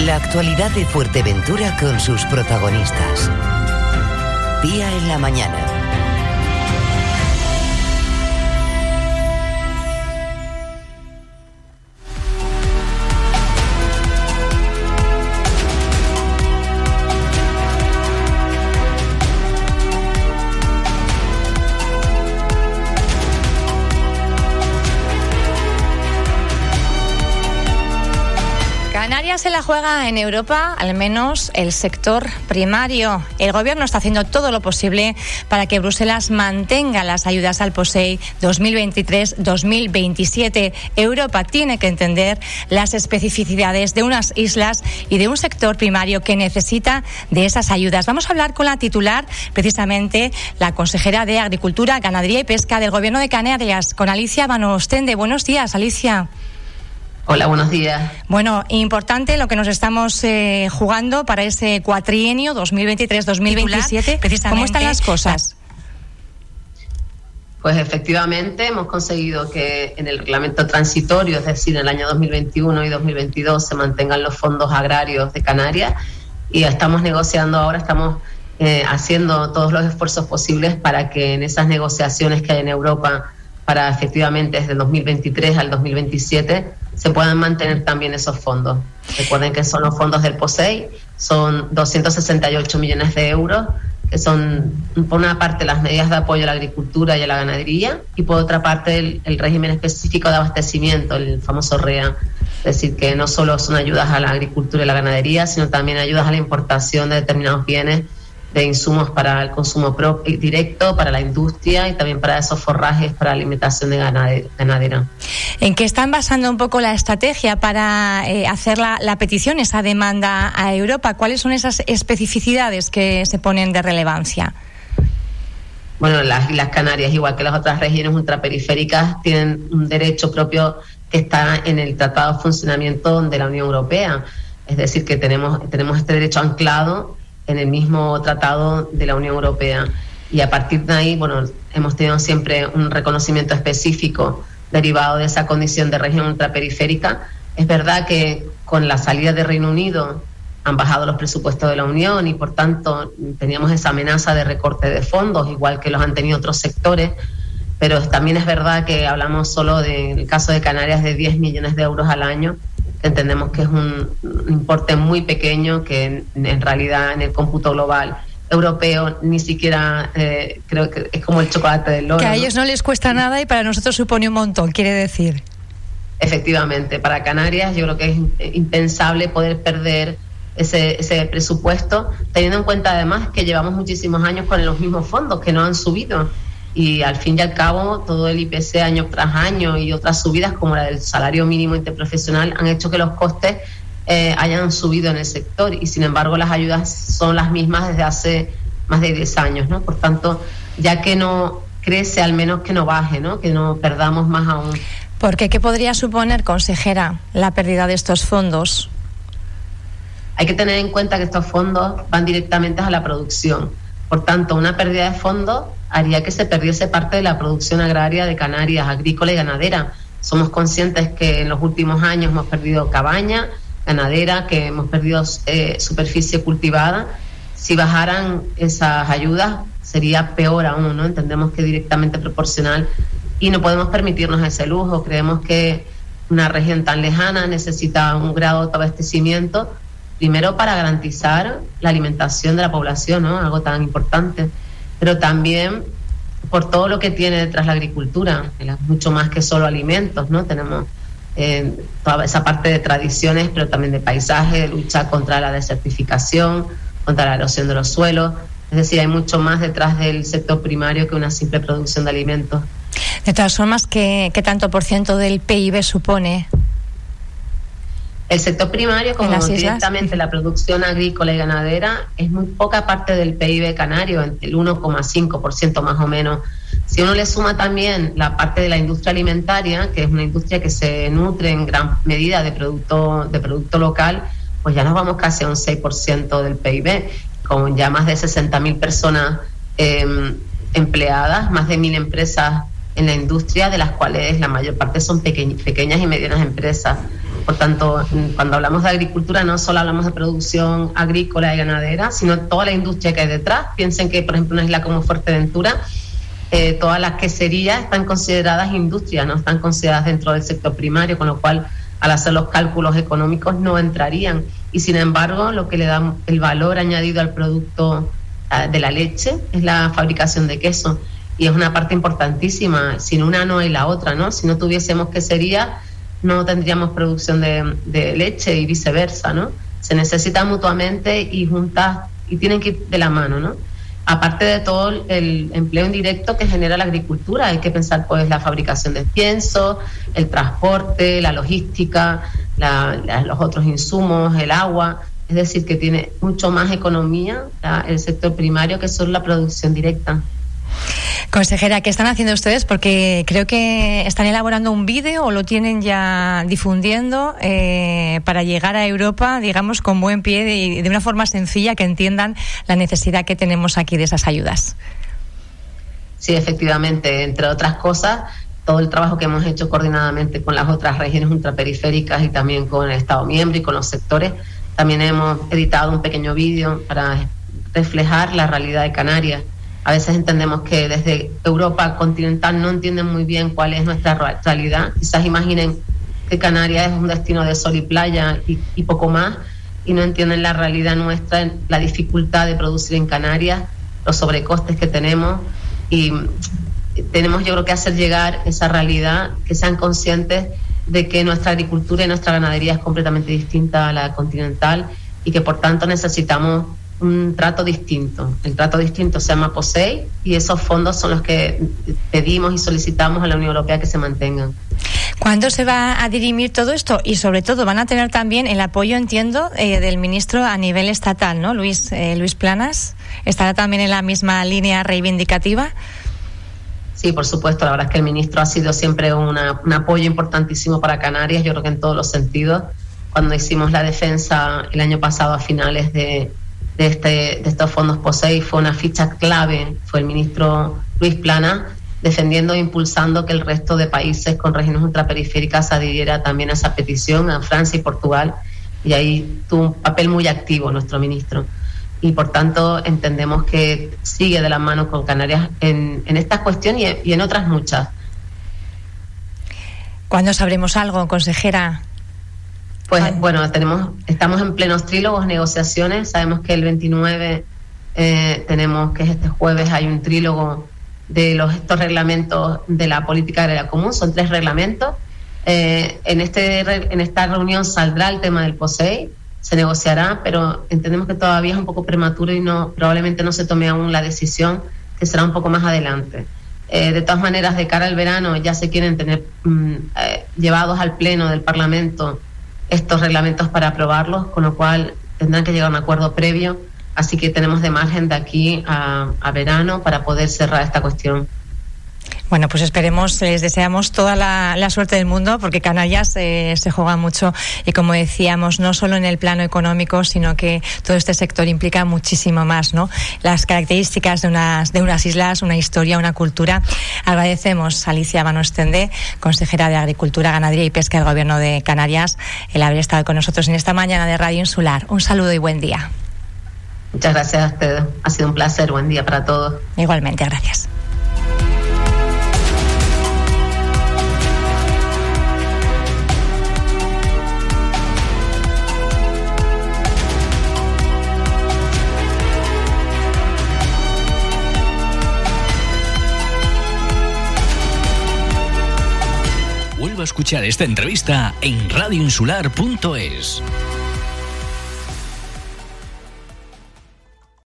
La actualidad de Fuerteventura con sus protagonistas. Día en la mañana. La juega en Europa, al menos el sector primario. El gobierno está haciendo todo lo posible para que Bruselas mantenga las ayudas al POSEI 2023-2027. Europa tiene que entender las especificidades de unas islas y de un sector primario que necesita de esas ayudas. Vamos a hablar con la titular, precisamente la consejera de Agricultura, Ganadería y Pesca del Gobierno de Canarias, con Alicia Vanostende. Buenos días, Alicia. Hola, buenos días. Bueno, importante lo que nos estamos eh, jugando para ese cuatrienio 2023-2027. ¿Cómo están las cosas? Pues efectivamente hemos conseguido que en el reglamento transitorio, es decir, en el año 2021 y 2022, se mantengan los fondos agrarios de Canarias y estamos negociando ahora, estamos eh, haciendo todos los esfuerzos posibles para que en esas negociaciones que hay en Europa para efectivamente desde 2023 al 2027 se puedan mantener también esos fondos. Recuerden que son los fondos del POSEI, son 268 millones de euros, que son por una parte las medidas de apoyo a la agricultura y a la ganadería y por otra parte el, régimen específico de abastecimiento, el famoso REA. Es decir, que no solo son ayudas a la agricultura y la ganadería, sino también ayudas a la importación de determinados bienes de insumos para el consumo directo, para la industria y también para esos forrajes para alimentación de ganadera. ¿En qué están basando un poco la estrategia para eh, hacer la, la, petición, esa demanda a Europa? ¿Cuáles son esas especificidades que se ponen de relevancia? Bueno, las Islas Canarias, igual que las otras regiones ultraperiféricas, tienen un derecho propio que está en el Tratado de Funcionamiento de la Unión Europea. Es decir, que tenemos, tenemos este derecho anclado en el mismo tratado de la Unión Europea. Y a partir de ahí, bueno, hemos tenido siempre un reconocimiento específico derivado de esa condición de región ultraperiférica. Es verdad que con la salida de Reino Unido han bajado los presupuestos de la Unión y por tanto teníamos esa amenaza de recorte de fondos, igual que los han tenido otros sectores, pero también es verdad que hablamos solo del caso de Canarias de 10 millones de euros al año entendemos que es un, importe muy pequeño que en, realidad en el cómputo global europeo ni siquiera eh, creo que es como el chocolate del oro. Que a ellos no les cuesta nada y para nosotros supone un montón, quiere decir. Efectivamente, para Canarias yo creo que es impensable poder perder ese, ese presupuesto, teniendo en cuenta además que llevamos muchísimos años con los mismos fondos que no han subido y al fin y al cabo todo el IPC año tras año y otras subidas como la del salario mínimo interprofesional han hecho que los costes eh, hayan subido en el sector y sin embargo las ayudas son las mismas desde hace más de 10 años, ¿no? Por tanto, ya que no crece, al menos que no baje, ¿no? Que no perdamos más aún. Porque ¿qué podría suponer, consejera, la pérdida de estos fondos? Hay que tener en cuenta que estos fondos van directamente a la producción. Por tanto, una pérdida de fondos haría que se perdiese parte de la producción agraria de Canarias, agrícola y ganadera. Somos conscientes que en los últimos años hemos perdido cabaña, ganadera, que hemos perdido eh, superficie cultivada. Si bajaran esas ayudas sería peor aún, ¿no? Entendemos que directamente proporcional y no podemos permitirnos ese lujo. Creemos que una región tan lejana necesita un grado de abastecimiento, primero para garantizar la alimentación de la población, ¿no? Algo tan importante pero también por todo lo que tiene detrás la agricultura, mucho más que solo alimentos, ¿no? Tenemos eh, toda esa parte de tradiciones, pero también de paisaje, de lucha contra la desertificación, contra la erosión de los suelos. Es decir, hay mucho más detrás del sector primario que una simple producción de alimentos. De todas formas, ¿qué, qué tanto por ciento del PIB supone el sector primario, como directamente la producción agrícola y ganadera, es muy poca parte del PIB canario, el 1,5% más o menos. Si uno le suma también la parte de la industria alimentaria, que es una industria que se nutre en gran medida de producto, de producto local, pues ya nos vamos casi a un 6% del PIB, con ya más de 60.000 personas em, empleadas, más de 1.000 empresas en la industria, de las cuales la mayor parte son pequeñas y medianas empresas. Por tanto, cuando hablamos de agricultura no solo hablamos de producción agrícola y ganadera, sino toda la industria que hay detrás. Piensen que, por ejemplo, una isla como Fuerteventura, eh, todas las queserías están consideradas industrias, no están consideradas dentro del sector primario, con lo cual al hacer los cálculos económicos no entrarían. Y sin embargo, lo que le da el valor añadido al producto ah, de la leche es la fabricación de queso. Y es una parte importantísima. Sin una no hay la otra, ¿no? Si no tuviésemos quesería, no tendríamos producción de, leche y viceversa, ¿no? Se necesitan mutuamente y juntas y tienen que ir de la mano, ¿no? aparte de todo el empleo indirecto que genera la agricultura, hay que pensar pues la fabricación de pienso, el transporte, la logística, los otros insumos, el agua, es decir, que tiene mucho más economía el sector primario que solo la producción directa. Consejera, ¿qué están haciendo ustedes? Porque creo que están elaborando un vídeo o lo tienen ya difundiendo eh, para llegar a Europa, digamos, con buen pie y de una forma sencilla que entiendan la necesidad que tenemos aquí de esas ayudas. Sí, efectivamente, entre otras cosas, todo el trabajo que hemos hecho coordinadamente con las otras regiones ultraperiféricas y también con el Estado miembro y con los sectores, también hemos editado un pequeño vídeo para reflejar la realidad de Canarias a veces entendemos que desde Europa continental no entienden muy bien cuál es nuestra realidad. Quizás imaginen que Canarias es un destino de sol y playa y, poco más, y no entienden la realidad nuestra, la dificultad de producir en Canarias, los sobrecostes que tenemos. Y tenemos yo creo que hacer llegar esa realidad, que sean conscientes de que nuestra agricultura y nuestra ganadería es completamente distinta a la continental y que por tanto necesitamos un trato distinto. El trato distinto se llama POSEI y esos fondos son los que pedimos y solicitamos a la Unión Europea que se mantengan. ¿Cuándo se va a dirimir todo esto? Y sobre todo van a tener también el apoyo, entiendo, eh, del ministro a nivel estatal, ¿no? Luis, eh, Luis Planas, ¿estará también en la misma línea reivindicativa? Sí, por supuesto. La verdad es que el ministro ha sido siempre un apoyo importantísimo para Canarias, yo creo que en todos los sentidos. Cuando hicimos la defensa el año pasado a finales de, de, este, de estos fondos POSEI fue una ficha clave, fue el ministro Luis Plana, defendiendo e impulsando que el resto de países con regiones ultraperiféricas adhiriera también a esa petición, a Francia y Portugal, y ahí tuvo un papel muy activo nuestro ministro. Y por tanto entendemos que sigue de la mano con Canarias en, en esta cuestión y, y en otras muchas. ¿Cuándo sabremos algo, consejera? Pues bueno, tenemos, estamos en plenos trílogos, negociaciones. Sabemos que el 29 eh, tenemos que es este jueves hay un trílogo de los estos reglamentos de la política agraria común. Son tres reglamentos. Eh, en este en esta reunión saldrá el tema del POSEI, se negociará, pero entendemos que todavía es un poco prematuro y no probablemente no se tome aún la decisión, que será un poco más adelante. Eh, de todas maneras, de cara al verano ya se quieren tener mm, llevados al pleno del Parlamento estos reglamentos para aprobarlos, con lo cual tendrán que llegar a un acuerdo previo. Así que tenemos de margen de aquí a, verano para poder cerrar esta cuestión. Bueno, pues esperemos, les deseamos toda la, suerte del mundo, porque Canarias eh, se juega mucho y como decíamos, no solo en el plano económico, sino que todo este sector implica muchísimo más, ¿no? Las características de unas, de unas islas, una historia, una cultura. Agradecemos a Alicia Manostende, consejera de Agricultura, Ganadería y Pesca del Gobierno de Canarias, el haber estado con nosotros en esta mañana de Radio Insular. Un saludo y buen día. Muchas gracias a ustedes. Ha sido un placer. Buen día para todos. Igualmente, gracias. Escuchar esta entrevista en radioinsular.es.